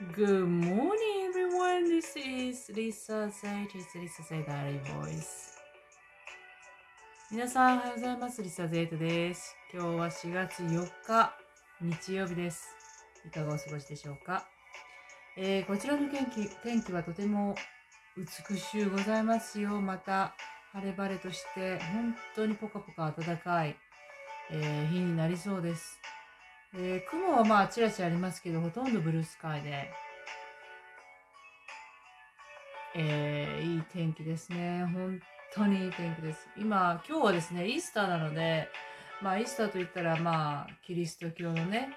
Good morning, everyone. This is Lisa Zayt. It's Lisa Zay Diary Voice. 皆さん、おはようございます。リサゼイトです。今日は4月4日、日曜日です。いかがお過ごしでしょうか、えーこちらの天気天気はとても美しゅうございますよ。また、晴れ晴れとして、本当にポカポカ暖かい、えー日になりそうです。えー雲はまあちらちらありますけど、ほとんどブルースカイで、えーいい天気ですね。本当にいい天気です。今、今日はですね、イースターなので、まあイースターといったらまあ、キリスト教のね、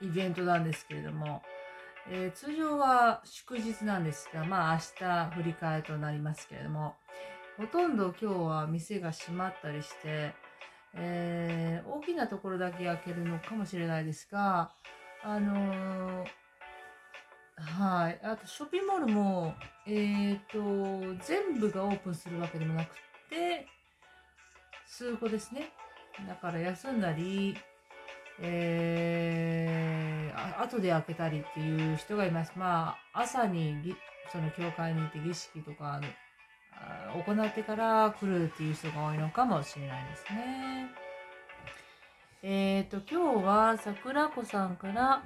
イベントなんですけれども、えー通常は祝日なんですが、まあ明日振り替えとなりますけれども、ほとんど今日は店が閉まったりして、えー大きなところだけ開けるのかもしれないですが、あのーはい。あと、ショッピングモールも、えっ、と、全部がオープンするわけでもなくて、数個ですね。だから休んだり、えー、あ後で開けたりっていう人がいます。まあ、朝にその教会に行って儀式とか行ってから来るっていう人が多いのかもしれないですね。えっ、と、今日は桜子さんから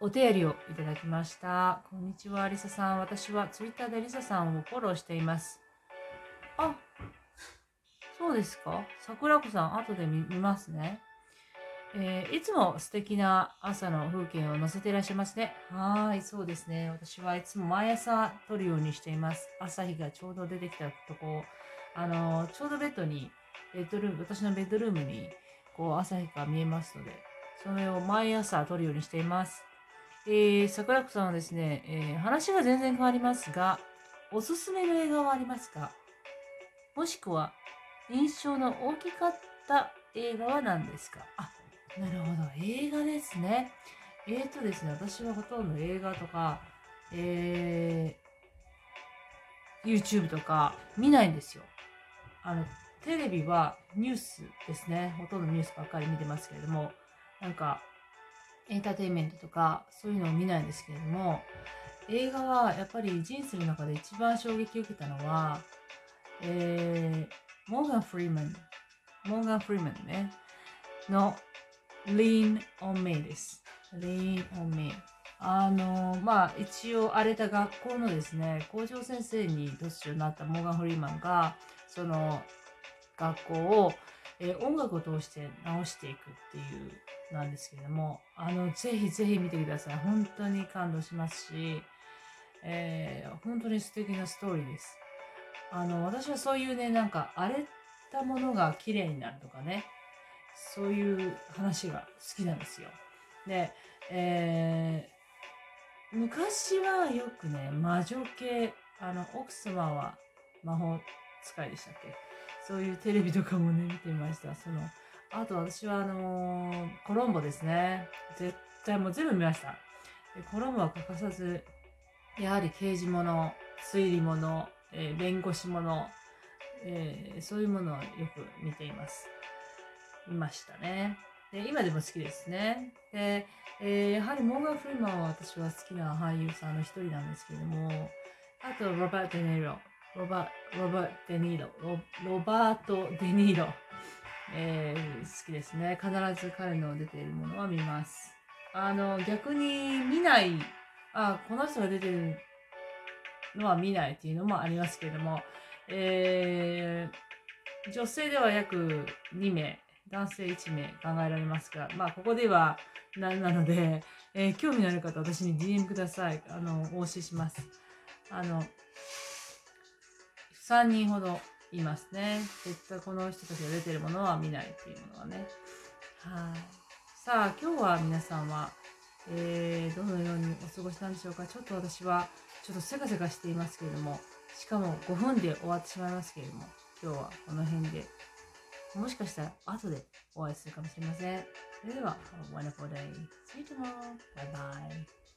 お便りをいただきました。こんにちは、リサさん。私はツイッターでリサさんをフォローしています。あ、そうですか？桜子さん、後で見ますね。えーいつも素敵な朝の風景を載せていらっしゃいますね。はい、そうですね。私はいつも毎朝撮るようにしています。朝日がちょうど出てきたとこ、あのーちょうどベッドに、ベッドルーム、私のベッドルームに、こう、朝日が見えますので、それを毎朝撮るようにしています。えー、桜子さんはですね、えー話が全然変わりますが、おすすめの映画はありますか？もしくは、印象の大きかった映画は何ですか？あ、なるほど。映画ですね。えーとですね、私はほとんど映画とか、えー、YouTube とか見ないんですよ。あの、テレビはニュースですね。ほとんどニュースばっかり見てますけれども、なんか、エンターテインメントとか、そういうのを見ないんですけれども、映画はやっぱり人生の中で一番衝撃を受けたのは、えー、モーガン・フリーマン、モーガン・フリーマンね、の Lean on Me です。Lean on Me。あの、まあ、一応荒れた学校のですね、校長先生に突如なったモーガン・フリーマンが、その学校を、えー音楽を通して直していくっていうなんですけれども、あの、ぜひぜひ見てください。本当に感動しますし、えー本当に素敵なストーリーです。あの、私はそういうね、なんか荒れたものが綺麗になるとかね、そういう話が好きなんですよ。で、えー昔はよくね、魔女系、あの、奥様は魔法使いでしたっけ？そういうテレビとかもね、見てました。その、あと私はあのーコロンボですね。絶対もう全部見ました。でコロンボは欠かさず、やはり刑事もの、推理もの、えー弁護士もの、えーそういうものをよく見ています。見ましたね。で、今でも好きですね。で、えーやはりモーガン・フリーマンは私は好きな俳優さんの一人なんですけれども、あと、ロバート・デ・ニーロ。ロバ、ロバート・デ・ニーロ。ロロバート・デ・ニーロ。えー好きですね。必ず彼の出ているものは見ます。あの、逆に見ない、あ、この人が出てるのは見ないっていうのもありますけれども、えー女性では約2名、男性1名考えられますが、まあ、ここではななので、えー興味のある方、私に DM ください。あの、お教えします。あの、3人ほどいますね。絶対この人たちが出てるものは見ないっていうものはね。はい。さあ、今日は皆さんは、えー、どのようにお過ごしなんでしょうか。ちょっと私は、ちょっとせかせかしていますけれども、しかも5分で終わってしまいますけれども、今日はこの辺で、もしかしたら後でお会いするかもしれません。それでは、Have a wonderful day. See you tomorrow. Bye bye.